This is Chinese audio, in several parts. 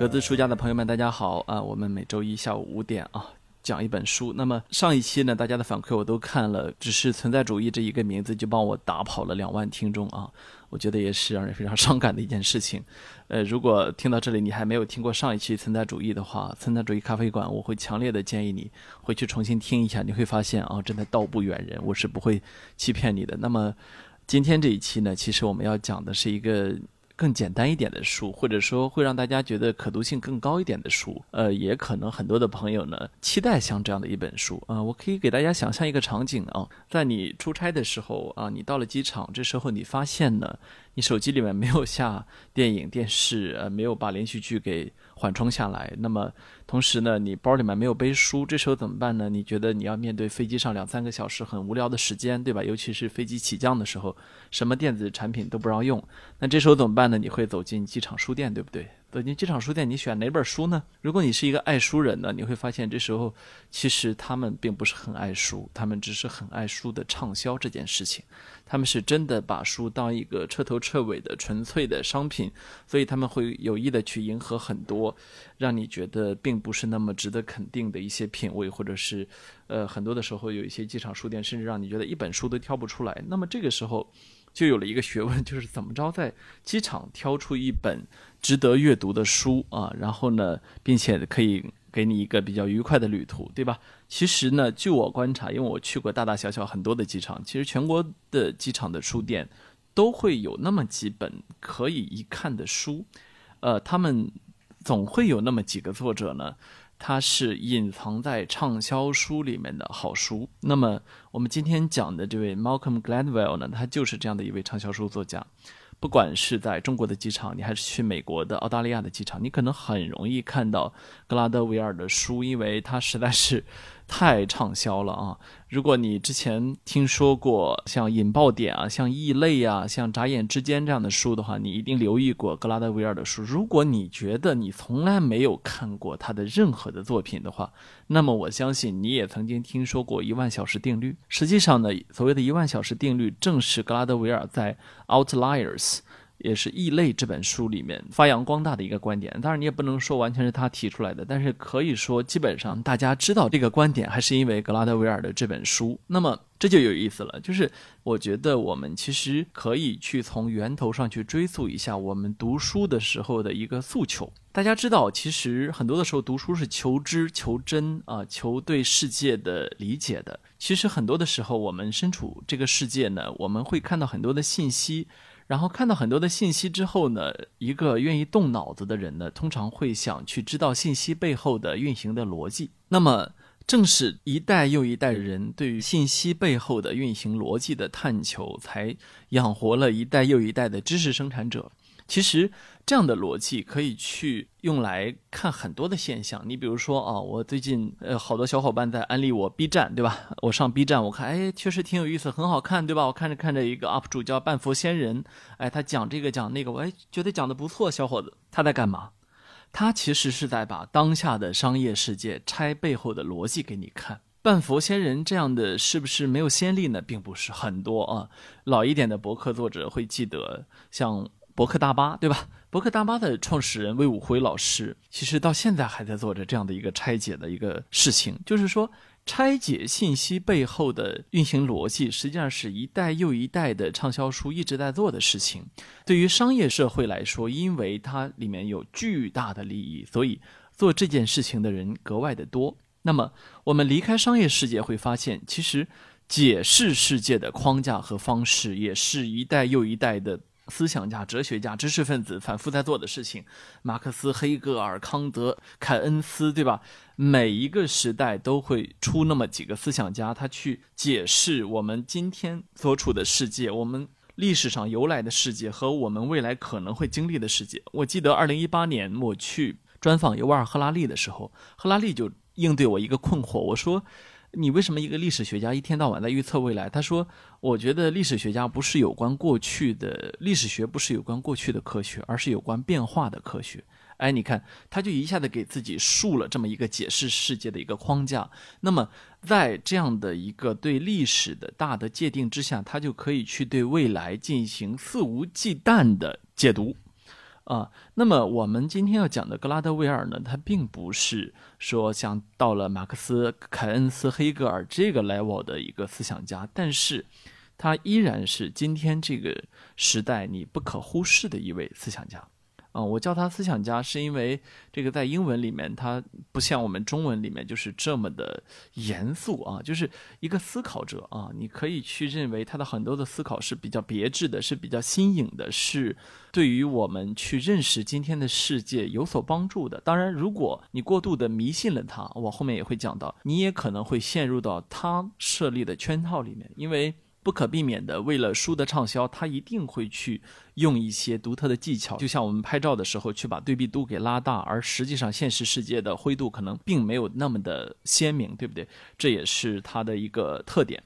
格子书家的朋友们，大家好啊！我们每周一下午五点啊，讲一本书。那么上一期呢，大家的反馈我都看了，只是存在主义这一个名字就帮我打跑了两万听众啊！我觉得也是让人非常 伤感的一件事情。呃，如果听到这里你还没有听过上一期存在主义的话，存在主义咖啡馆，我会强烈的建议你回去重新听一下，你会发现啊，真的道不远人，我是不会欺骗你的。那么今天这一期呢，其实我们要讲的是一个。更简单一点的书，或者说会让大家觉得可读性更高一点的书，呃，也可能很多的朋友呢期待像这样的一本书啊。我可以给大家想象一个场景啊，在你出差的时候啊，你到了机场，这时候你发现呢，你手机里面没有下电影、电视，呃，没有把连续剧给。缓冲下来，那么同时呢，你包里面没有背书，这时候怎么办呢？你觉得你要面对飞机上两三个小时很无聊的时间，对吧？尤其是飞机起降的时候，什么电子产品都不让用，那这时候怎么办呢？你会走进机场书店，对不对？走进机场书店，你选哪本书呢？如果你是一个爱书人呢，你会发现这时候其实他们并不是很爱书，他们只是很爱书的畅销这件事情。他们是真的把书当一个彻头彻尾的纯粹的商品，所以他们会有意的去迎合很多让你觉得并不是那么值得肯定的一些品味，或者是呃很多的时候有一些机场书店甚至让你觉得一本书都挑不出来。那么这个时候就有了一个学问，就是怎么着在机场挑出一本。值得阅读的书啊，然后呢，并且可以给你一个比较愉快的旅途，对吧？其实呢，据我观察，因为我去过大大小小很多的机场，其实全国的机场的书店都会有那么几本可以一看的书，呃，他们总会有那么几个作者呢，他是隐藏在畅销书里面的好书。那么我们今天讲的这位 Malcolm Gladwell 呢，他就是这样的一位畅销书作家。不管是在中国的机场，你还是去美国的、澳大利亚的机场，你可能很容易看到格拉德维尔的书，因为他实在是太畅销了啊。如果你之前听说过像引爆点啊、像异类啊、像眨眼之间这样的书的话，你一定留意过格拉德维尔的书。如果你觉得你从来没有看过他的任何的作品的话，那么我相信你也曾经听说过一万小时定律。实际上呢，所谓的一万小时定律，正是格拉德维尔在《Outliers》。也是《异类》这本书里面发扬光大的一个观点，当然你也不能说完全是他提出来的，但是可以说基本上大家知道这个观点，还是因为格拉德维尔的这本书。那么这就有意思了，就是我觉得我们其实可以去从源头上去追溯一下我们读书的时候的一个诉求。大家知道，其实很多的时候读书是求知、求真啊，求对世界的理解的。其实很多的时候，我们身处这个世界呢，我们会看到很多的信息。然后看到很多的信息之后呢，一个愿意动脑子的人呢，通常会想去知道信息背后的运行的逻辑。那么，正是一代又一代人对于信息背后的运行逻辑的探求，才养活了一代又一代的知识生产者。其实这样的逻辑可以去用来看很多的现象。你比如说啊，我最近呃好多小伙伴在安利我 B 站，对吧？我上 B 站，我看哎，确实挺有意思，很好看，对吧？我看着看着一个 UP 主叫半佛仙人，哎，他讲这个讲那个，我哎觉得讲的不错，小伙子，他在干嘛？他其实是在把当下的商业世界拆背后的逻辑给你看。半佛仙人这样的是不是没有先例呢？并不是很多啊，老一点的博客作者会记得像。博客大巴，对吧？博客大巴的创始人魏武辉老师，其实到现在还在做着这样的一个拆解的一个事情，就是说拆解信息背后的运行逻辑，实际上是一代又一代的畅销书一直在做的事情。对于商业社会来说，因为它里面有巨大的利益，所以做这件事情的人格外的多。那么，我们离开商业世界，会发现，其实解释世界的框架和方式，也是一代又一代的。思想家、哲学家、知识分子反复在做的事情，马克思、黑格尔、康德、凯恩斯，对吧？每一个时代都会出那么几个思想家，他去解释我们今天所处的世界，我们历史上由来的世界和我们未来可能会经历的世界。我记得二零一八年我去专访尤瓦尔·赫拉利的时候，赫拉利就应对我一个困惑，我说。你为什么一个历史学家一天到晚在预测未来？他说：“我觉得历史学家不是有关过去的历史学，不是有关过去的科学，而是有关变化的科学。”哎，你看，他就一下子给自己树了这么一个解释世界的一个框架。那么，在这样的一个对历史的大的界定之下，他就可以去对未来进行肆无忌惮的解读。啊。那么我们今天要讲的格拉德威尔呢，他并不是说像到了马克思、凯恩斯、黑格尔这个 level 的一个思想家，但是他依然是今天这个时代你不可忽视的一位思想家。啊，我叫他思想家，是因为这个在英文里面，他不像我们中文里面就是这么的严肃啊，就是一个思考者啊。你可以去认为他的很多的思考是比较别致的，是比较新颖的，是对于我们去认识今天的世界有所帮助的。当然，如果你过度的迷信了他，我后面也会讲到，你也可能会陷入到他设立的圈套里面，因为。不可避免的，为了书的畅销，他一定会去用一些独特的技巧，就像我们拍照的时候去把对比度给拉大，而实际上现实世界的灰度可能并没有那么的鲜明，对不对？这也是他的一个特点。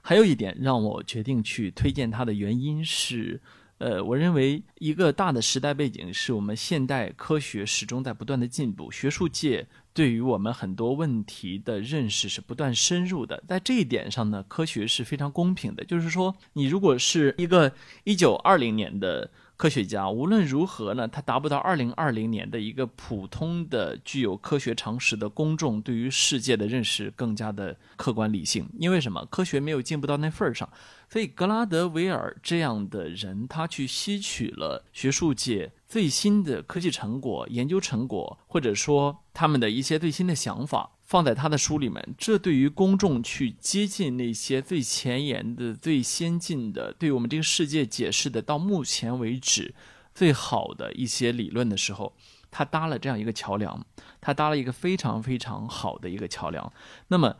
还有一点让我决定去推荐他的原因是，呃，我认为一个大的时代背景是我们现代科学始终在不断的进步，学术界。对于我们很多问题的认识是不断深入的，在这一点上呢，科学是非常公平的。就是说，你如果是一个一九二零年的科学家，无论如何呢，他达不到二零二零年的一个普通的具有科学常识的公众对于世界的认识更加的客观理性。因为什么？科学没有进步到那份儿上。所以，格拉德维尔这样的人，他去吸取了学术界最新的科技成果、研究成果，或者说他们的一些最新的想法，放在他的书里面。这对于公众去接近那些最前沿的、最先进的，对我们这个世界解释的到目前为止最好的一些理论的时候，他搭了这样一个桥梁，他搭了一个非常非常好的一个桥梁。那么，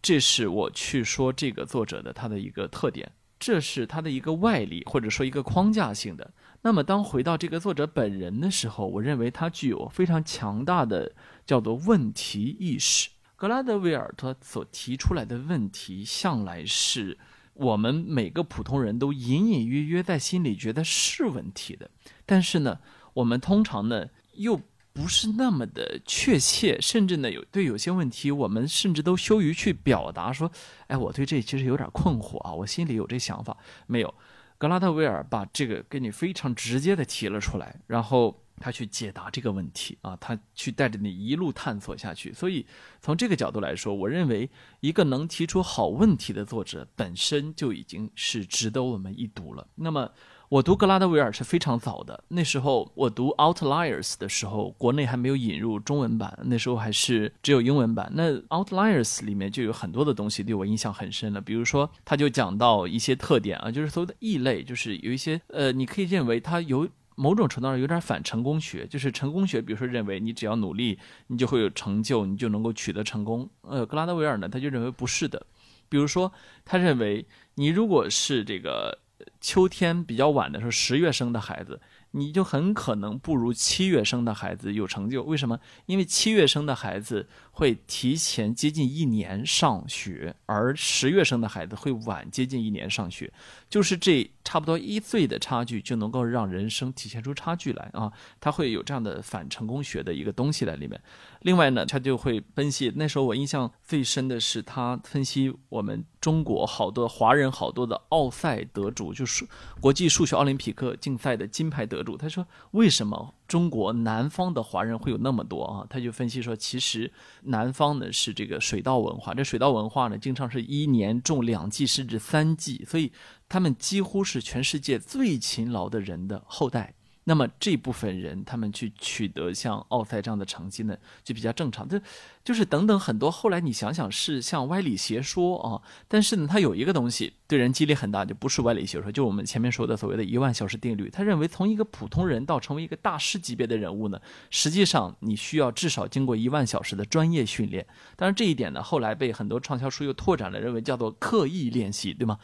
这是我去说这个作者的他的一个特点。这是他的一个外力，或者说一个框架性的。那么，当回到这个作者本人的时候，我认为他具有非常强大的叫做问题意识。格拉德维尔他所提出来的问题，向来是我们每个普通人都隐隐约约在心里觉得是问题的，但是呢，我们通常呢又。不是那么的确切，甚至呢，有对有些问题，我们甚至都羞于去表达。说，哎，我对这其实有点困惑啊，我心里有这想法。没有，格拉特威尔把这个给你非常直接的提了出来，然后他去解答这个问题啊，他去带着你一路探索下去。所以从这个角度来说，我认为一个能提出好问题的作者本身就已经是值得我们一读了。那么。我读格拉德维尔是非常早的，那时候我读《Outliers》的时候，国内还没有引入中文版，那时候还是只有英文版。那《Outliers》里面就有很多的东西对我印象很深了，比如说他就讲到一些特点啊，就是所谓的异类，就是有一些呃，你可以认为它有某种程度上有点反成功学，就是成功学，比如说认为你只要努力，你就会有成就，你就能够取得成功。呃，格拉德维尔呢，他就认为不是的，比如说他认为你如果是这个。秋天比较晚的时候，十月生的孩子。你就很可能不如七月生的孩子有成就，为什么？因为七月生的孩子会提前接近一年上学，而十月生的孩子会晚接近一年上学，就是这差不多一岁的差距就能够让人生体现出差距来啊！他会有这样的反成功学的一个东西在里面。另外呢，他就会分析。那时候我印象最深的是他分析我们中国好多华人好多的奥赛得主，就是国际数学奥林匹克竞赛的金牌得。主，他说：“为什么中国南方的华人会有那么多啊？”他就分析说：“其实南方呢是这个水稻文化，这水稻文化呢经常是一年种两季甚至三季，所以他们几乎是全世界最勤劳的人的后代。”那么这部分人，他们去取得像奥赛这样的成绩呢，就比较正常。这就是等等很多。后来你想想，是像歪理邪说啊。但是呢，他有一个东西对人激励很大，就不是歪理邪说，就我们前面说的所谓的一万小时定律。他认为，从一个普通人到成为一个大师级别的人物呢，实际上你需要至少经过一万小时的专业训练。当然这一点呢，后来被很多畅销书又拓展了，认为叫做刻意练习，对吗？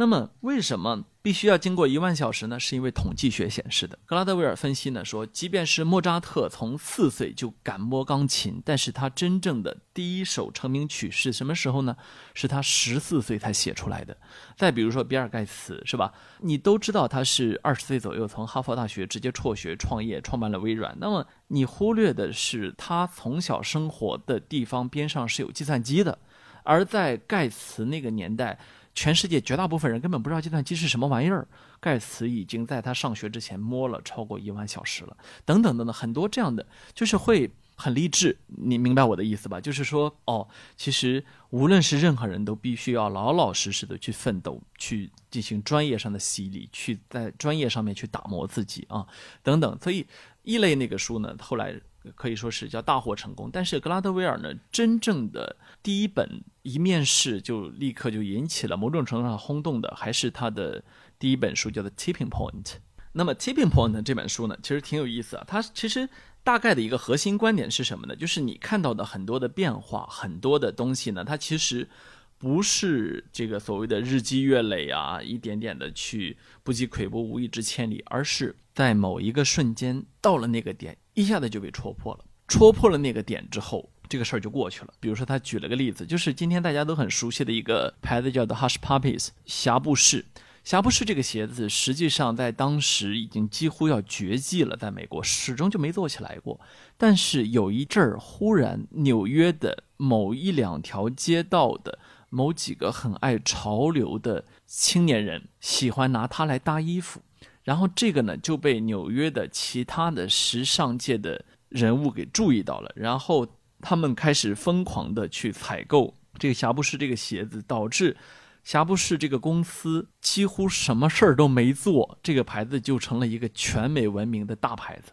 那么，为什么必须要经过一万小时呢？是因为统计学显示的。格拉德威尔分析呢说，即便是莫扎特从四岁就敢摸钢琴，但是他真正的第一首成名曲是什么时候呢？是他十四岁才写出来的。再比如说比尔盖茨，是吧？你都知道他是二十岁左右从哈佛大学直接辍学创业，创办了微软。那么你忽略的是，他从小生活的地方边上是有计算机的，而在盖茨那个年代。全世界绝大部分人根本不知道计算机是什么玩意儿。盖茨已经在他上学之前摸了超过一万小时了，等等等等，很多这样的就是会很励志。你明白我的意思吧？就是说，哦，其实无论是任何人都必须要老老实实的去奋斗，去进行专业上的洗礼，去在专业上面去打磨自己啊，等等。所以一类那个书呢，后来。可以说是叫大获成功，但是格拉德威尔呢，真正的第一本一面试就立刻就引起了某种程度上轰动的，还是他的第一本书叫做《Tipping Point》。那么《Tipping Point》这本书呢，其实挺有意思啊。它其实大概的一个核心观点是什么呢？就是你看到的很多的变化，很多的东西呢，它其实不是这个所谓的日积月累啊，一点点的去不积跬步无以至千里，而是在某一个瞬间到了那个点。一下子就被戳破了，戳破了那个点之后，这个事儿就过去了。比如说，他举了个例子，就是今天大家都很熟悉的一个牌子，叫做 Hush Puppies，霞布士。霞布士这个鞋子，实际上在当时已经几乎要绝迹了，在美国始终就没做起来过。但是有一阵儿，忽然纽约的某一两条街道的某几个很爱潮流的青年人，喜欢拿它来搭衣服。然后这个呢就被纽约的其他的时尚界的人物给注意到了，然后他们开始疯狂的去采购这个霞布士这个鞋子，导致霞布士这个公司几乎什么事儿都没做，这个牌子就成了一个全美闻名的大牌子，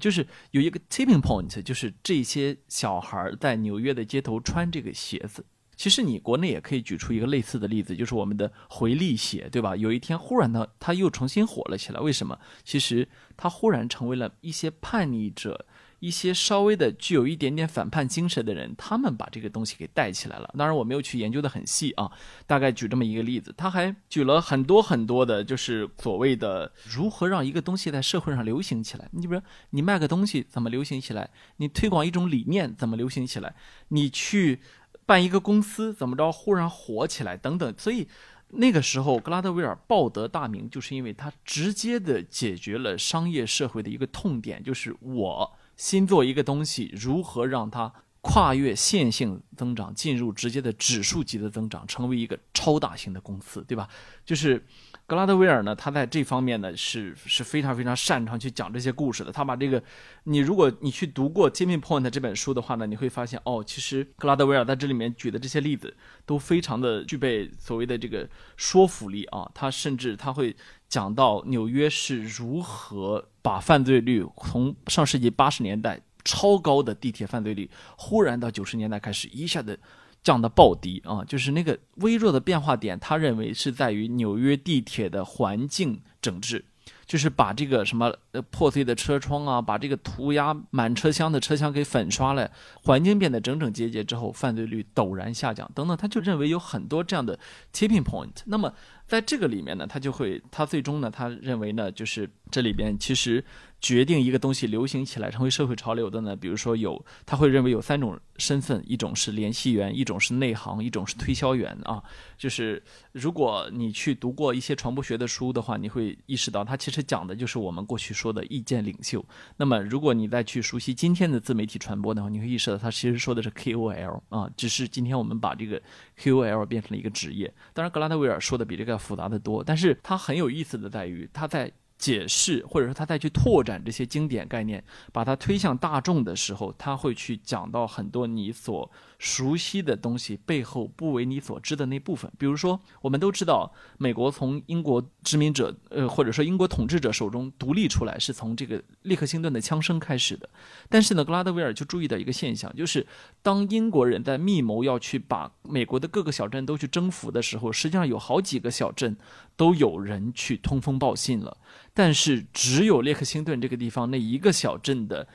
就是有一个 tipping point，就是这些小孩在纽约的街头穿这个鞋子。其实你国内也可以举出一个类似的例子，就是我们的回力鞋，对吧？有一天忽然呢，它又重新火了起来。为什么？其实它忽然成为了一些叛逆者，一些稍微的具有一点点反叛精神的人，他们把这个东西给带起来了。当然我没有去研究的很细啊，大概举这么一个例子。他还举了很多很多的，就是所谓的如何让一个东西在社会上流行起来。你比如你卖个东西怎么流行起来？你推广一种理念怎么流行起来？你去。办一个公司怎么着，忽然火起来等等，所以那个时候格拉德威尔报得大名，就是因为他直接的解决了商业社会的一个痛点，就是我新做一个东西，如何让它跨越线性增长，进入直接的指数级的增长，成为一个超大型的公司，对吧？就是。格拉德威尔呢，他在这方面呢是是非常非常擅长去讲这些故事的。他把这个，你如果你去读过《Tipping Point》这本书的话呢，你会发现哦，其实格拉德威尔在这里面举的这些例子都非常的具备所谓的这个说服力啊。他甚至他会讲到纽约是如何把犯罪率从上世纪八十年代超高的地铁犯罪率，忽然到九十年代开始一下子。降到暴低啊，就是那个微弱的变化点，他认为是在于纽约地铁的环境整治，就是把这个什么破碎的车窗啊，把这个涂鸦满车厢的车厢给粉刷了，环境变得整整洁洁之后，犯罪率陡然下降等等，他就认为有很多这样的 tipping point。那么在这个里面呢，他就会他最终呢，他认为呢，就是这里边其实。决定一个东西流行起来成为社会潮流的呢？比如说有，他会认为有三种身份：一种是联系员，一种是内行，一种是推销员啊。就是如果你去读过一些传播学的书的话，你会意识到，它其实讲的就是我们过去说的意见领袖。那么如果你再去熟悉今天的自媒体传播的话，你会意识到，它其实说的是 KOL 啊，只是今天我们把这个 KOL 变成了一个职业。当然，格拉德威尔说的比这个复杂的多，但是它很有意思的在于它在。解释，或者说它在去拓展这些经典概念，把它推向大众的时候，他会去讲到很多你所。熟悉的东西背后不为你所知的那部分，比如说，我们都知道，美国从英国殖民者，呃，或者说英国统治者手中独立出来，是从这个利克星顿的枪声开始的。但是呢，格拉德威尔就注意到一个现象，就是当英国人在密谋要去把美国的各个小镇都去征服的时候，实际上有好几个小镇都有人去通风报信了，但是只有列克星顿这个地方那一个小镇的。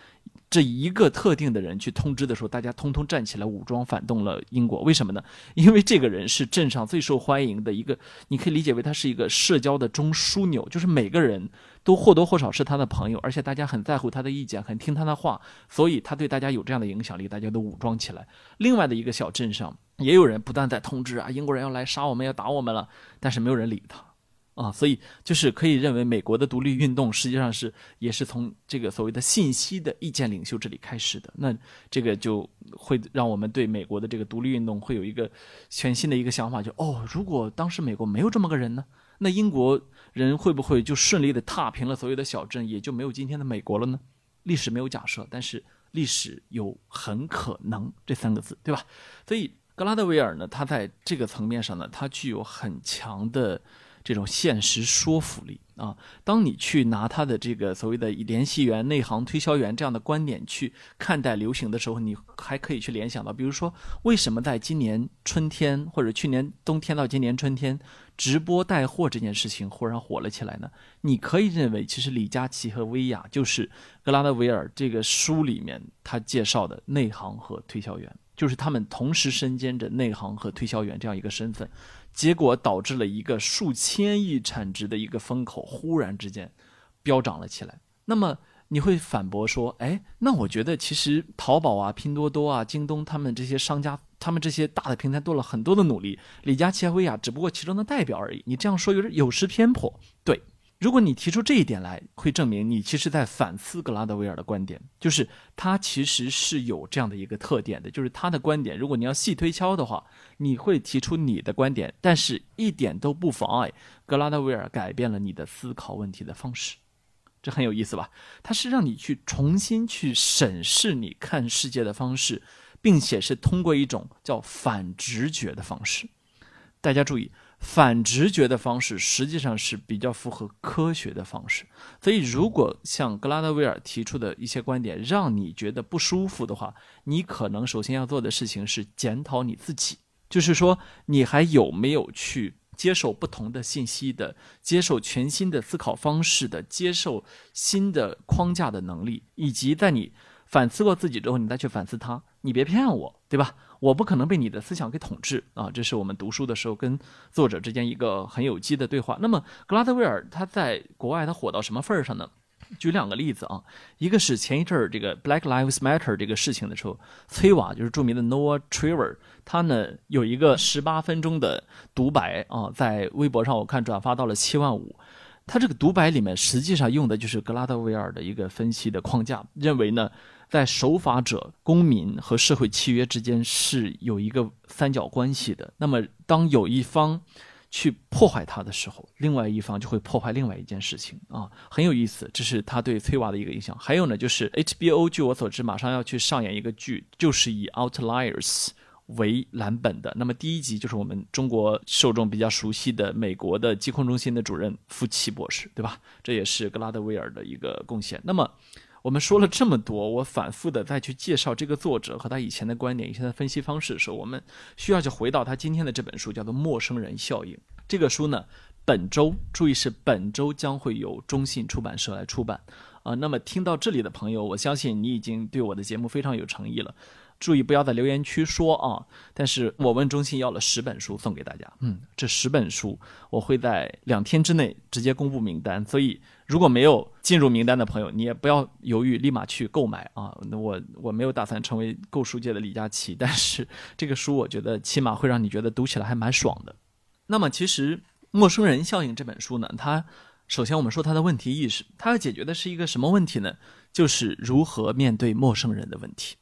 这一个特定的人去通知的时候，大家通通站起来武装反动了英国。为什么呢？因为这个人是镇上最受欢迎的一个，你可以理解为他是一个社交的中枢纽，就是每个人都或多或少是他的朋友，而且大家很在乎他的意见，很听他的话，所以他对大家有这样的影响力，大家都武装起来。另外的一个小镇上也有人不断在通知啊，英国人要来杀我们，要打我们了，但是没有人理他。啊，所以就是可以认为美国的独立运动实际上是也是从这个所谓的信息的意见领袖这里开始的。那这个就会让我们对美国的这个独立运动会有一个全新的一个想法，就哦，如果当时美国没有这么个人呢，那英国人会不会就顺利的踏平了所有的小镇，也就没有今天的美国了呢？历史没有假设，但是历史有很可能这三个字，对吧？所以格拉德维尔呢，他在这个层面上呢，他具有很强的。这种现实说服力啊，当你去拿他的这个所谓的联系员、内行推销员这样的观点去看待流行的时候，你还可以去联想到，比如说为什么在今年春天或者去年冬天到今年春天，直播带货这件事情忽然火了起来呢？你可以认为，其实李佳琦和薇娅就是格拉德维尔这个书里面他介绍的内行和推销员，就是他们同时身兼着内行和推销员这样一个身份。结果导致了一个数千亿产值的一个风口忽然之间飙涨了起来。那么你会反驳说：“哎，那我觉得其实淘宝啊、拼多多啊、京东他们这些商家，他们这些大的平台做了很多的努力，李佳琦和薇娅只不过其中的代表而已。你这样说有点有失偏颇。”对。如果你提出这一点来，会证明你其实在反思格拉德威尔的观点，就是他其实是有这样的一个特点的，就是他的观点，如果你要细推敲的话，你会提出你的观点，但是一点都不妨碍格拉德威尔改变了你的思考问题的方式，这很有意思吧？他是让你去重新去审视你看世界的方式，并且是通过一种叫反直觉的方式。大家注意。反直觉的方式实际上是比较符合科学的方式，所以如果像格拉德威尔提出的一些观点让你觉得不舒服的话，你可能首先要做的事情是检讨你自己，就是说你还有没有去接受不同的信息的、接受全新的思考方式的、接受新的框架的能力，以及在你反思过自己之后，你再去反思他，你别骗我，对吧？我不可能被你的思想给统治啊！这是我们读书的时候跟作者之间一个很有机的对话。那么格拉德威尔他在国外他火到什么份儿上呢？举两个例子啊，一个是前一阵儿这个 Black Lives Matter 这个事情的时候，崔瓦就是著名的 Noah Trevor，他呢有一个十八分钟的独白啊，在微博上我看转发到了七万五。他这个独白里面实际上用的就是格拉德威尔的一个分析的框架，认为呢。在守法者、公民和社会契约之间是有一个三角关系的。那么，当有一方去破坏它的时候，另外一方就会破坏另外一件事情啊，很有意思。这是他对崔娃的一个影响。还有呢，就是 HBO，据我所知，马上要去上演一个剧，就是以 Outliers 为蓝本的。那么第一集就是我们中国受众比较熟悉的美国的疾控中心的主任夫妻博士，对吧？这也是格拉德威尔的一个贡献。那么。我们说了这么多，我反复的再去介绍这个作者和他以前的观点、以前的分析方式的时候，我们需要去回到他今天的这本书，叫做《陌生人效应》。这个书呢，本周注意是本周将会由中信出版社来出版啊。那么听到这里的朋友，我相信你已经对我的节目非常有诚意了。注意不要在留言区说啊！但是我问中信要了十本书送给大家，嗯，这十本书我会在两天之内直接公布名单，所以如果没有进入名单的朋友，你也不要犹豫，立马去购买啊！那我我没有打算成为购书界的李佳琦，但是这个书我觉得起码会让你觉得读起来还蛮爽的。那么其实《陌生人效应》这本书呢，它首先我们说它的问题意识，它要解决的是一个什么问题呢？就是如何面对陌生人的问题。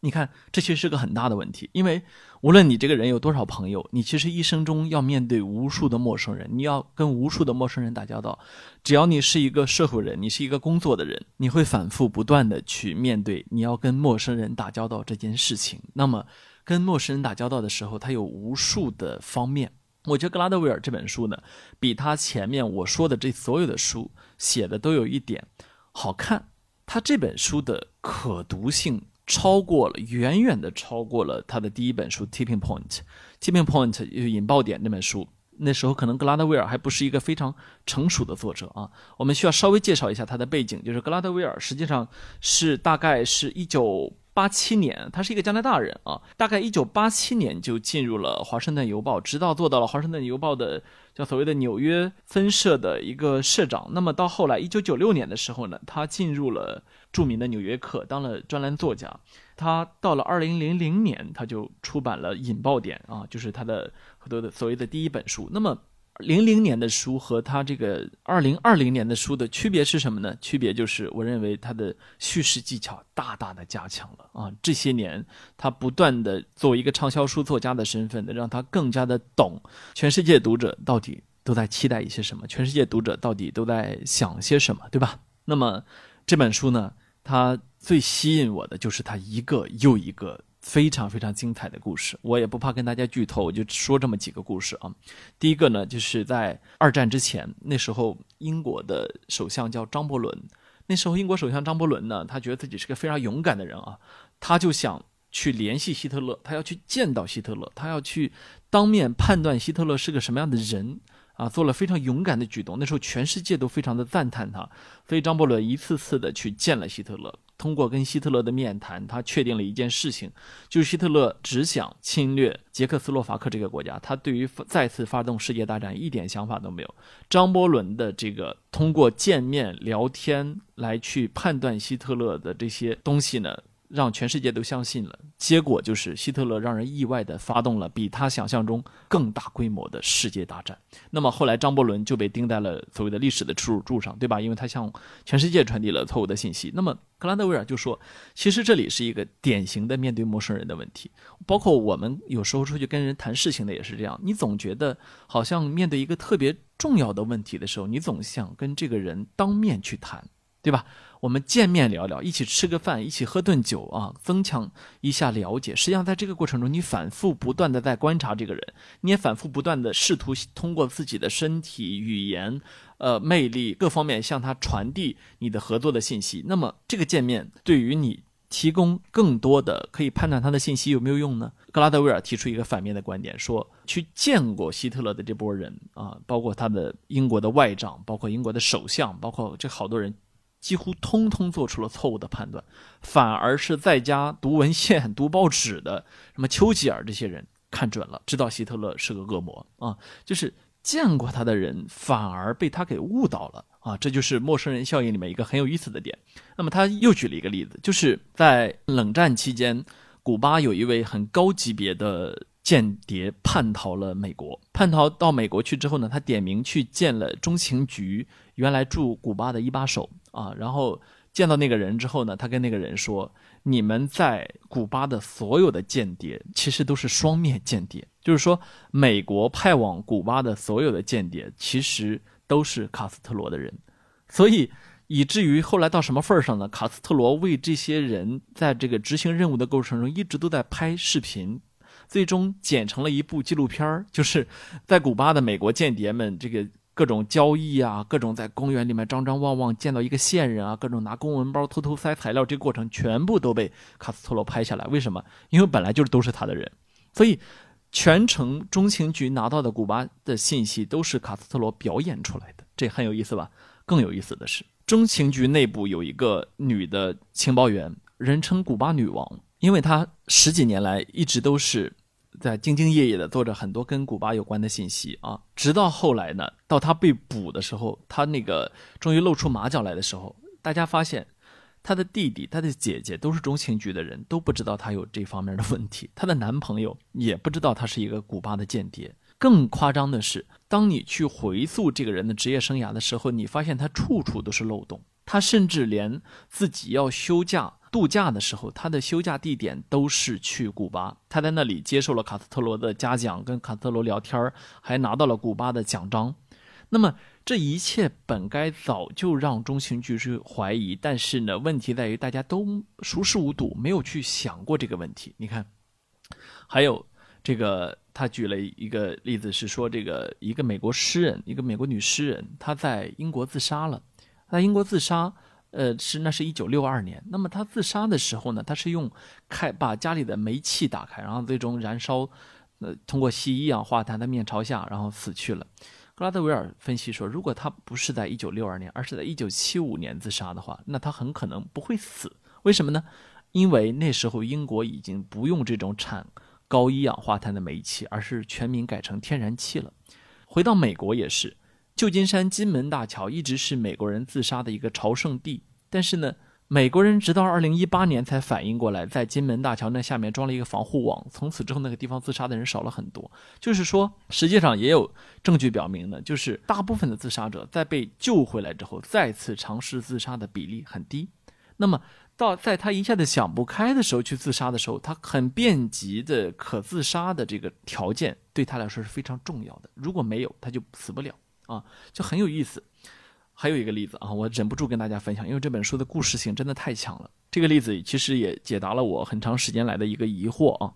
你看，这其实是个很大的问题，因为无论你这个人有多少朋友，你其实一生中要面对无数的陌生人，你要跟无数的陌生人打交道。只要你是一个社会人，你是一个工作的人，你会反复不断的去面对你要跟陌生人打交道这件事情。那么，跟陌生人打交道的时候，他有无数的方面。我觉得格拉德威尔这本书呢，比他前面我说的这所有的书写的都有一点好看。他这本书的可读性。超过了，远远的超过了他的第一本书《Tipping Point》。《Tipping Point》引爆点那本书，那时候可能格拉德威尔还不是一个非常成熟的作者啊。我们需要稍微介绍一下他的背景，就是格拉德威尔实际上是大概是一九八七年，他是一个加拿大人啊，大概一九八七年就进入了《华盛顿邮报》，直到做到了《华盛顿邮报》的叫所谓的纽约分社的一个社长。那么到后来一九九六年的时候呢，他进入了。著名的《纽约客》当了专栏作家，他到了二零零零年，他就出版了《引爆点》啊，就是他的很多的所谓的第一本书。那么，零零年的书和他这个二零二零年的书的区别是什么呢？区别就是我认为他的叙事技巧大大的加强了啊！这些年他不断的作为一个畅销书作家的身份的，让他更加的懂全世界读者到底都在期待一些什么，全世界读者到底都在想些什么，对吧？那么这本书呢，它最吸引我的就是它一个又一个。非常非常精彩的故事，我也不怕跟大家剧透，我就说这么几个故事啊。第一个呢，就是在二战之前，那时候英国的首相叫张伯伦，那时候英国首相张伯伦呢，他觉得自己是个非常勇敢的人啊，他就想去联系希特勒，他要去见到希特勒，他要去当面判断希特勒是个什么样的人。啊，做了非常勇敢的举动。那时候全世界都非常的赞叹他，所以张伯伦一次次的去见了希特勒。通过跟希特勒的面谈，他确定了一件事情，就是希特勒只想侵略捷克斯洛伐克这个国家，他对于再次发动世界大战一点想法都没有。张伯伦的这个通过见面聊天来去判断希特勒的这些东西呢？让全世界都相信了，结果就是希特勒让人意外的发动了比他想象中更大规模的世界大战。那么后来张伯伦就被钉在了所谓的历史的耻辱柱上，对吧？因为他向全世界传递了错误的信息。那么格兰德威尔就说，其实这里是一个典型的面对陌生人的问题，包括我们有时候出去跟人谈事情的也是这样。你总觉得好像面对一个特别重要的问题的时候，你总想跟这个人当面去谈，对吧？我们见面聊聊，一起吃个饭，一起喝顿酒啊，增强一下了解。实际上，在这个过程中，你反复不断的在观察这个人，你也反复不断的试图通过自己的身体、语言、呃魅力各方面向他传递你的合作的信息。那么，这个见面对于你提供更多的可以判断他的信息有没有用呢？格拉德威尔提出一个反面的观点，说去见过希特勒的这波人啊，包括他的英国的外长，包括英国的首相，包括这好多人。几乎通通做出了错误的判断，反而是在家读文献、读报纸的什么丘吉尔这些人看准了，知道希特勒是个恶魔啊，就是见过他的人反而被他给误导了啊，这就是陌生人效应里面一个很有意思的点。那么他又举了一个例子，就是在冷战期间，古巴有一位很高级别的间谍叛逃了美国，叛逃到美国去之后呢，他点名去见了中情局原来驻古巴的一把手。啊，然后见到那个人之后呢，他跟那个人说：“你们在古巴的所有的间谍，其实都是双面间谍。就是说，美国派往古巴的所有的间谍，其实都是卡斯特罗的人。所以，以至于后来到什么份儿上呢？卡斯特罗为这些人在这个执行任务的过程中，一直都在拍视频，最终剪成了一部纪录片儿，就是在古巴的美国间谍们这个。”各种交易啊，各种在公园里面张张望望见到一个线人啊，各种拿公文包偷偷塞材料，这过程全部都被卡斯特罗拍下来。为什么？因为本来就是都是他的人，所以全程中情局拿到的古巴的信息都是卡斯特罗表演出来的，这很有意思吧？更有意思的是，中情局内部有一个女的情报员，人称“古巴女王”，因为她十几年来一直都是。在兢兢业业的做着很多跟古巴有关的信息啊，直到后来呢，到他被捕的时候，他那个终于露出马脚来的时候，大家发现他的弟弟、他的姐姐都是中情局的人，都不知道他有这方面的问题。他的男朋友也不知道他是一个古巴的间谍。更夸张的是，当你去回溯这个人的职业生涯的时候，你发现他处处都是漏洞。他甚至连自己要休假。度假的时候，他的休假地点都是去古巴。他在那里接受了卡斯特罗的嘉奖，跟卡斯特罗聊天还拿到了古巴的奖章。那么这一切本该早就让中情局是怀疑，但是呢，问题在于大家都熟视无睹，没有去想过这个问题。你看，还有这个，他举了一个例子，是说这个一个美国诗人，一个美国女诗人，她在英国自杀了，在英国自杀。呃，是那是一九六二年。那么他自杀的时候呢，他是用开把家里的煤气打开，然后最终燃烧，呃，通过吸一氧化碳，的面朝下，然后死去了。格拉德维尔分析说，如果他不是在一九六二年，而是在一九七五年自杀的话，那他很可能不会死。为什么呢？因为那时候英国已经不用这种产高一氧化碳的煤气，而是全民改成天然气了。回到美国也是。旧金山金门大桥一直是美国人自杀的一个朝圣地，但是呢，美国人直到二零一八年才反应过来，在金门大桥那下面装了一个防护网，从此之后那个地方自杀的人少了很多。就是说，实际上也有证据表明呢，就是大部分的自杀者在被救回来之后，再次尝试自杀的比例很低。那么到在他一下子想不开的时候去自杀的时候，他很便捷的可自杀的这个条件对他来说是非常重要的。如果没有，他就死不了啊，就很有意思。还有一个例子啊，我忍不住跟大家分享，因为这本书的故事性真的太强了。这个例子其实也解答了我很长时间来的一个疑惑啊，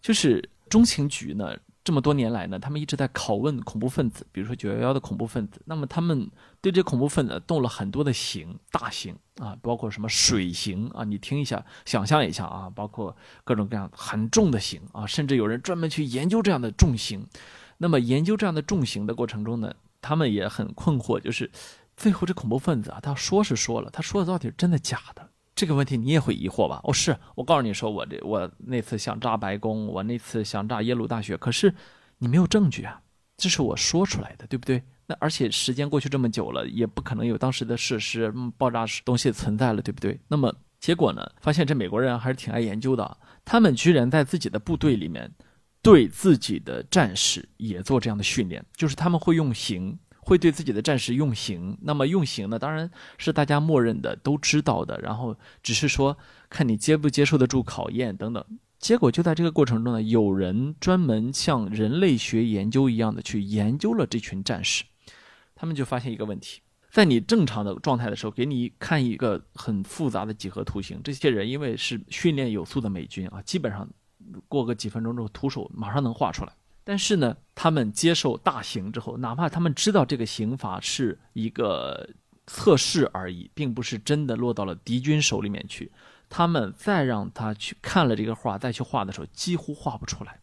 就是中情局呢这么多年来呢，他们一直在拷问恐怖分子，比如说九幺幺的恐怖分子，那么他们对这恐怖分子动了很多的刑，大刑啊，包括什么水刑啊，你听一下，想象一下啊，包括各种各样很重的刑啊，甚至有人专门去研究这样的重刑。那么研究这样的重刑的过程中呢，他们也很困惑，就是。最后，这恐怖分子啊，他说是说了，他说的到底是真的假的？这个问题你也会疑惑吧？哦，是我告诉你说，我这我那次想炸白宫，我那次想炸耶鲁大学，可是你没有证据啊，这是我说出来的，对不对？那而且时间过去这么久了，也不可能有当时的事实，爆炸东西存在了，对不对？那么结果呢？发现这美国人还是挺爱研究的，他们居然在自己的部队里面，对自己的战士也做这样的训练，就是他们会用刑。会对自己的战士用刑，那么用刑呢？当然是大家默认的，都知道的。然后只是说看你接不接受得住考验等等。结果就在这个过程中呢，有人专门像人类学研究一样的去研究了这群战士，他们就发现一个问题：在你正常的状态的时候，给你看一个很复杂的几何图形，这些人因为是训练有素的美军啊，基本上过个几分钟之后，徒手马上能画出来。但是呢，他们接受大刑之后，哪怕他们知道这个刑罚是一个测试而已，并不是真的落到了敌军手里面去，他们再让他去看了这个画，再去画的时候，几乎画不出来。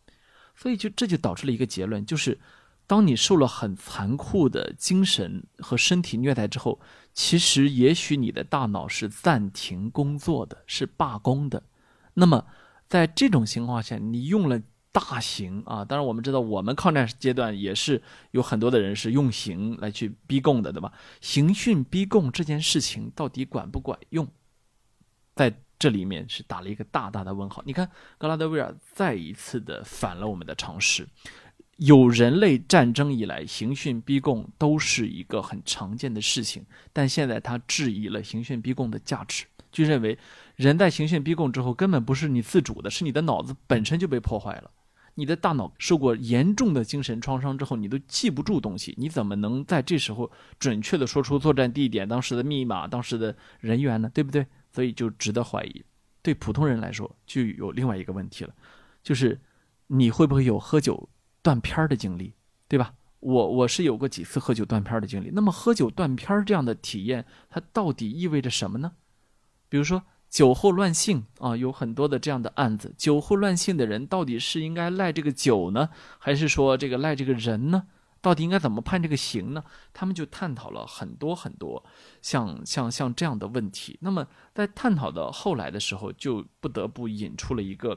所以就这就导致了一个结论，就是当你受了很残酷的精神和身体虐待之后，其实也许你的大脑是暂停工作的，是罢工的。那么在这种情况下，你用了。大刑啊！当然，我们知道，我们抗战阶段也是有很多的人是用刑来去逼供的，对吧？刑讯逼供这件事情到底管不管用，在这里面是打了一个大大的问号。你看，格拉德威尔再一次的反了我们的常识。有人类战争以来，刑讯逼供都是一个很常见的事情，但现在他质疑了刑讯逼供的价值，就认为人在刑讯逼供之后根本不是你自主的，是你的脑子本身就被破坏了。你的大脑受过严重的精神创伤之后，你都记不住东西，你怎么能在这时候准确的说出作战地点、当时的密码、当时的人员呢？对不对？所以就值得怀疑。对普通人来说，就有另外一个问题了，就是你会不会有喝酒断片儿的经历，对吧？我我是有过几次喝酒断片儿的经历。那么喝酒断片儿这样的体验，它到底意味着什么呢？比如说。酒后乱性啊，有很多的这样的案子。酒后乱性的人到底是应该赖这个酒呢，还是说这个赖这个人呢？到底应该怎么判这个刑呢？他们就探讨了很多很多像像像这样的问题。那么在探讨的后来的时候，就不得不引出了一个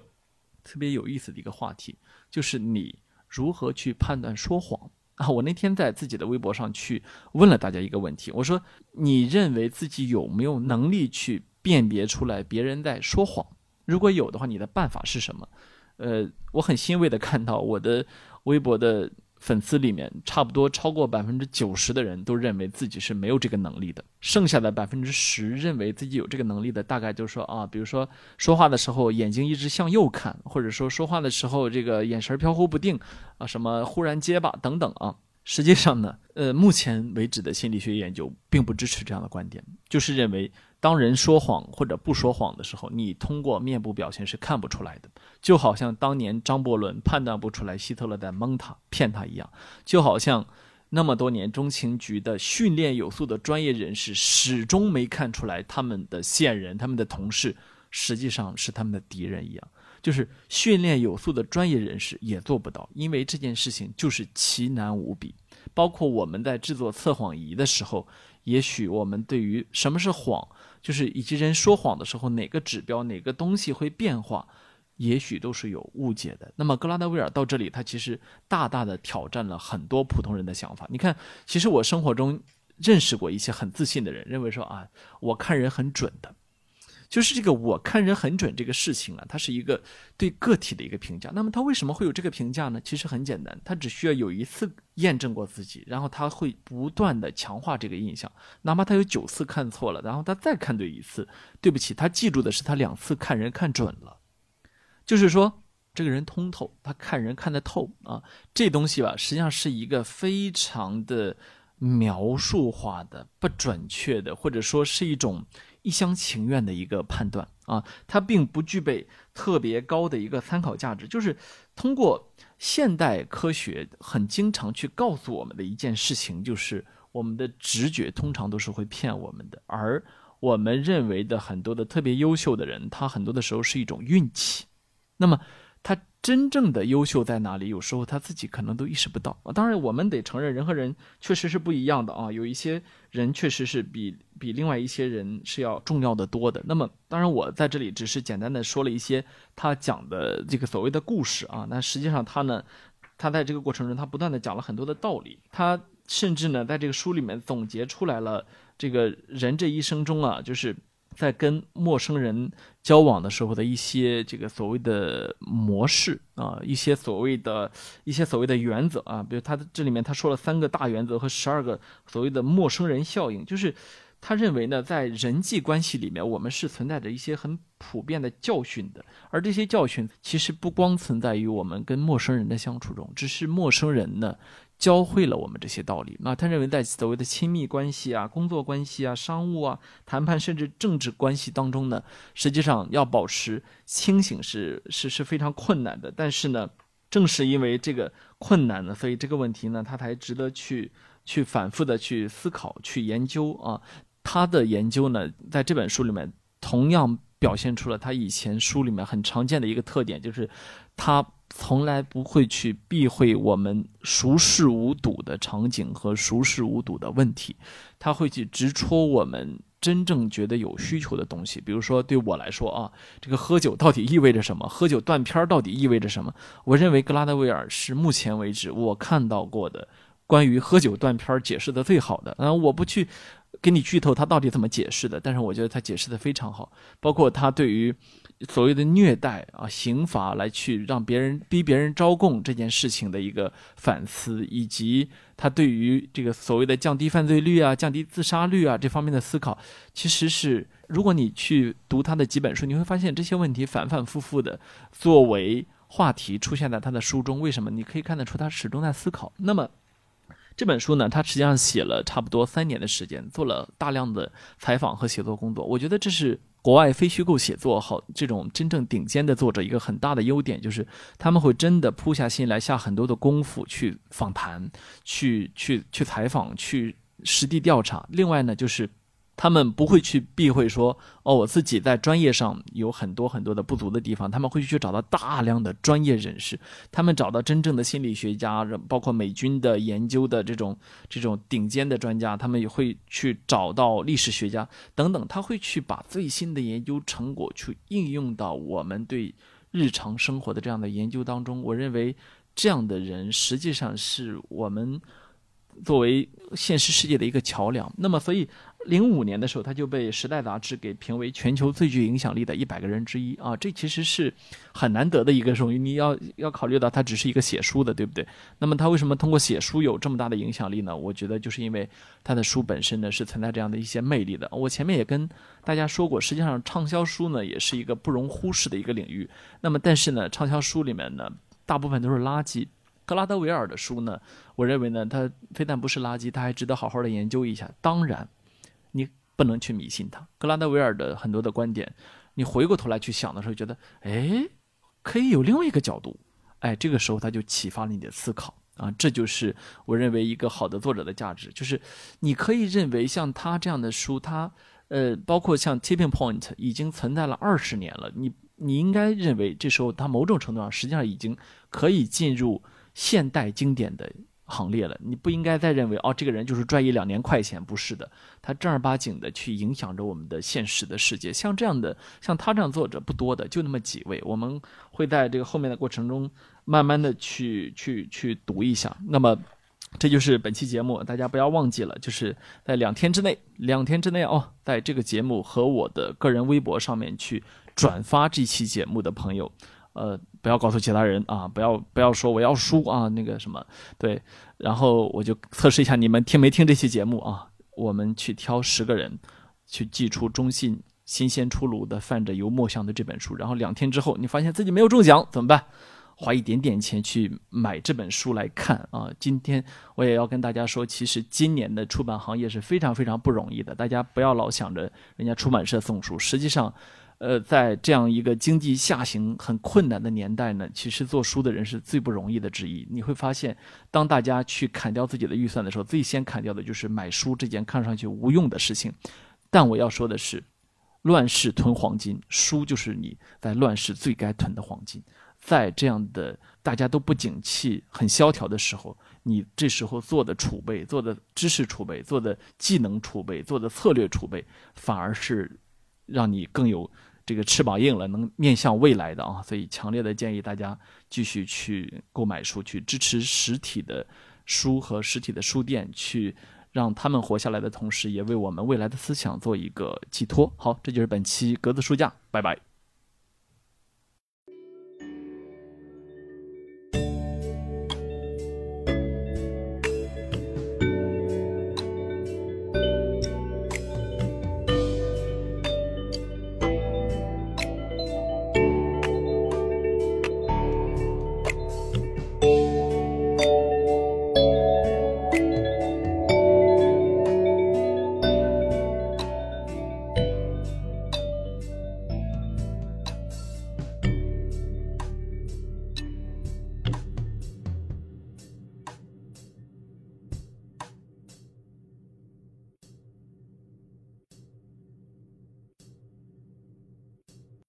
特别有意思的一个话题，就是你如何去判断说谎啊？我那天在自己的微博上去问了大家一个问题，我说你认为自己有没有能力去？辨别出来别人在说谎，如果有的话，你的办法是什么？呃，我很欣慰的看到我的微博的粉丝里面，差不多超过百分之九十的人都认为自己是没有这个能力的，剩下的百分之十认为自己有这个能力的，大概就是说啊，比如说说话的时候眼睛一直向右看，或者说说话的时候这个眼神飘忽不定啊，什么忽然结巴等等啊。实际上呢，呃，目前为止的心理学研究并不支持这样的观点，就是认为。当人说谎或者不说谎的时候，你通过面部表情是看不出来的，就好像当年张伯伦判断不出来希特勒在蒙他骗他一样，就好像那么多年中情局的训练有素的专业人士始终没看出来他们的线人、他们的同事实际上是他们的敌人一样，就是训练有素的专业人士也做不到，因为这件事情就是奇难无比。包括我们在制作测谎仪的时候，也许我们对于什么是谎。就是以及人说谎的时候，哪个指标、哪个东西会变化，也许都是有误解的。那么格拉德威尔到这里，他其实大大的挑战了很多普通人的想法。你看，其实我生活中认识过一些很自信的人，认为说啊，我看人很准的。就是这个我看人很准这个事情啊，它是一个对个体的一个评价。那么他为什么会有这个评价呢？其实很简单，他只需要有一次验证过自己，然后他会不断的强化这个印象。哪怕他有九次看错了，然后他再看对一次，对不起，他记住的是他两次看人看准了，就是说这个人通透，他看人看得透啊。这东西吧，实际上是一个非常的描述化的、不准确的，或者说是一种。一厢情愿的一个判断啊，它并不具备特别高的一个参考价值。就是通过现代科学很经常去告诉我们的一件事情，就是我们的直觉通常都是会骗我们的，而我们认为的很多的特别优秀的人，他很多的时候是一种运气。那么。他真正的优秀在哪里？有时候他自己可能都意识不到啊。当然，我们得承认，人和人确实是不一样的啊。有一些人确实是比比另外一些人是要重要的多的。那么，当然我在这里只是简单的说了一些他讲的这个所谓的故事啊。那实际上他呢，他在这个过程中，他不断的讲了很多的道理。他甚至呢，在这个书里面总结出来了，这个人这一生中啊，就是。在跟陌生人交往的时候的一些这个所谓的模式啊，一些所谓的一些所谓的原则啊，比如他这里面他说了三个大原则和十二个所谓的陌生人效应，就是他认为呢，在人际关系里面，我们是存在着一些很普遍的教训的，而这些教训其实不光存在于我们跟陌生人的相处中，只是陌生人呢。教会了我们这些道理。那他认为，在所谓的亲密关系啊、工作关系啊、商务啊、谈判甚至政治关系当中呢，实际上要保持清醒是是是非常困难的。但是呢，正是因为这个困难呢，所以这个问题呢，他才值得去去反复的去思考、去研究啊。他的研究呢，在这本书里面同样表现出了他以前书里面很常见的一个特点，就是他。从来不会去避讳我们熟视无睹的场景和熟视无睹的问题，他会去直戳我们真正觉得有需求的东西。比如说，对我来说啊，这个喝酒到底意味着什么？喝酒断片到底意味着什么？我认为格拉德威尔是目前为止我看到过的关于喝酒断片解释的最好的。嗯，我不去给你剧透他到底怎么解释的，但是我觉得他解释的非常好，包括他对于。所谓的虐待啊，刑罚来去让别人逼别人招供这件事情的一个反思，以及他对于这个所谓的降低犯罪率啊、降低自杀率啊这方面的思考，其实是如果你去读他的几本书，你会发现这些问题反反复复的作为话题出现在他的书中。为什么？你可以看得出他始终在思考。那么这本书呢，他实际上写了差不多三年的时间，做了大量的采访和写作工作。我觉得这是。国外非虚构写作好，这种真正顶尖的作者，一个很大的优点就是他们会真的扑下心来，下很多的功夫去访谈、去去去采访、去实地调查。另外呢，就是。他们不会去避讳说，哦，我自己在专业上有很多很多的不足的地方。他们会去找到大量的专业人士，他们找到真正的心理学家，包括美军的研究的这种这种顶尖的专家，他们也会去找到历史学家等等。他会去把最新的研究成果去应用到我们对日常生活的这样的研究当中。我认为这样的人实际上是我们作为现实世界的一个桥梁。那么，所以。零五年的时候，他就被《时代》杂志给评为全球最具影响力的一百个人之一啊！这其实是很难得的一个荣誉。你要要考虑到他只是一个写书的，对不对？那么他为什么通过写书有这么大的影响力呢？我觉得就是因为他的书本身呢是存在这样的一些魅力的。我前面也跟大家说过，实际上畅销书呢也是一个不容忽视的一个领域。那么但是呢，畅销书里面呢大部分都是垃圾。格拉德维尔的书呢，我认为呢，他非但不是垃圾，他还值得好好的研究一下。当然。不能去迷信他，格拉德维尔的很多的观点，你回过头来去想的时候，觉得哎，可以有另外一个角度，哎，这个时候他就启发了你的思考啊，这就是我认为一个好的作者的价值，就是你可以认为像他这样的书，他呃，包括像 Tipping Point 已经存在了二十年了，你你应该认为这时候他某种程度上实际上已经可以进入现代经典的。行列了，你不应该再认为哦，这个人就是赚一两年快钱，不是的，他正儿八经的去影响着我们的现实的世界。像这样的，像他这样作者不多的，就那么几位。我们会在这个后面的过程中，慢慢的去去去读一下。那么，这就是本期节目，大家不要忘记了，就是在两天之内，两天之内哦，在这个节目和我的个人微博上面去转发这期节目的朋友，呃，不要告诉其他人啊，不要不要说我要输啊，那个什么，对，然后我就测试一下你们听没听这期节目啊，我们去挑十个人，去寄出中信新鲜出炉的泛着油墨香的这本书，然后两天之后你发现自己没有中奖怎么办？花一点点钱去买这本书来看啊！今天我也要跟大家说，其实今年的出版行业是非常非常不容易的。大家不要老想着人家出版社送书，实际上，呃，在这样一个经济下行很困难的年代呢，其实做书的人是最不容易的之一。你会发现，当大家去砍掉自己的预算的时候，最先砍掉的就是买书这件看上去无用的事情。但我要说的是，乱世囤黄金，书就是你在乱世最该囤的黄金。在这样的大家都不景气、很萧条的时候，你这时候做的储备、做的知识储备、做的技能储备、做的策略储备，反而是让你更有这个翅膀硬了，能面向未来的啊！所以强烈的建议大家继续去购买书，去支持实体的书和实体的书店，去让他们活下来的同时，也为我们未来的思想做一个寄托。好，这就是本期格子书架，拜拜。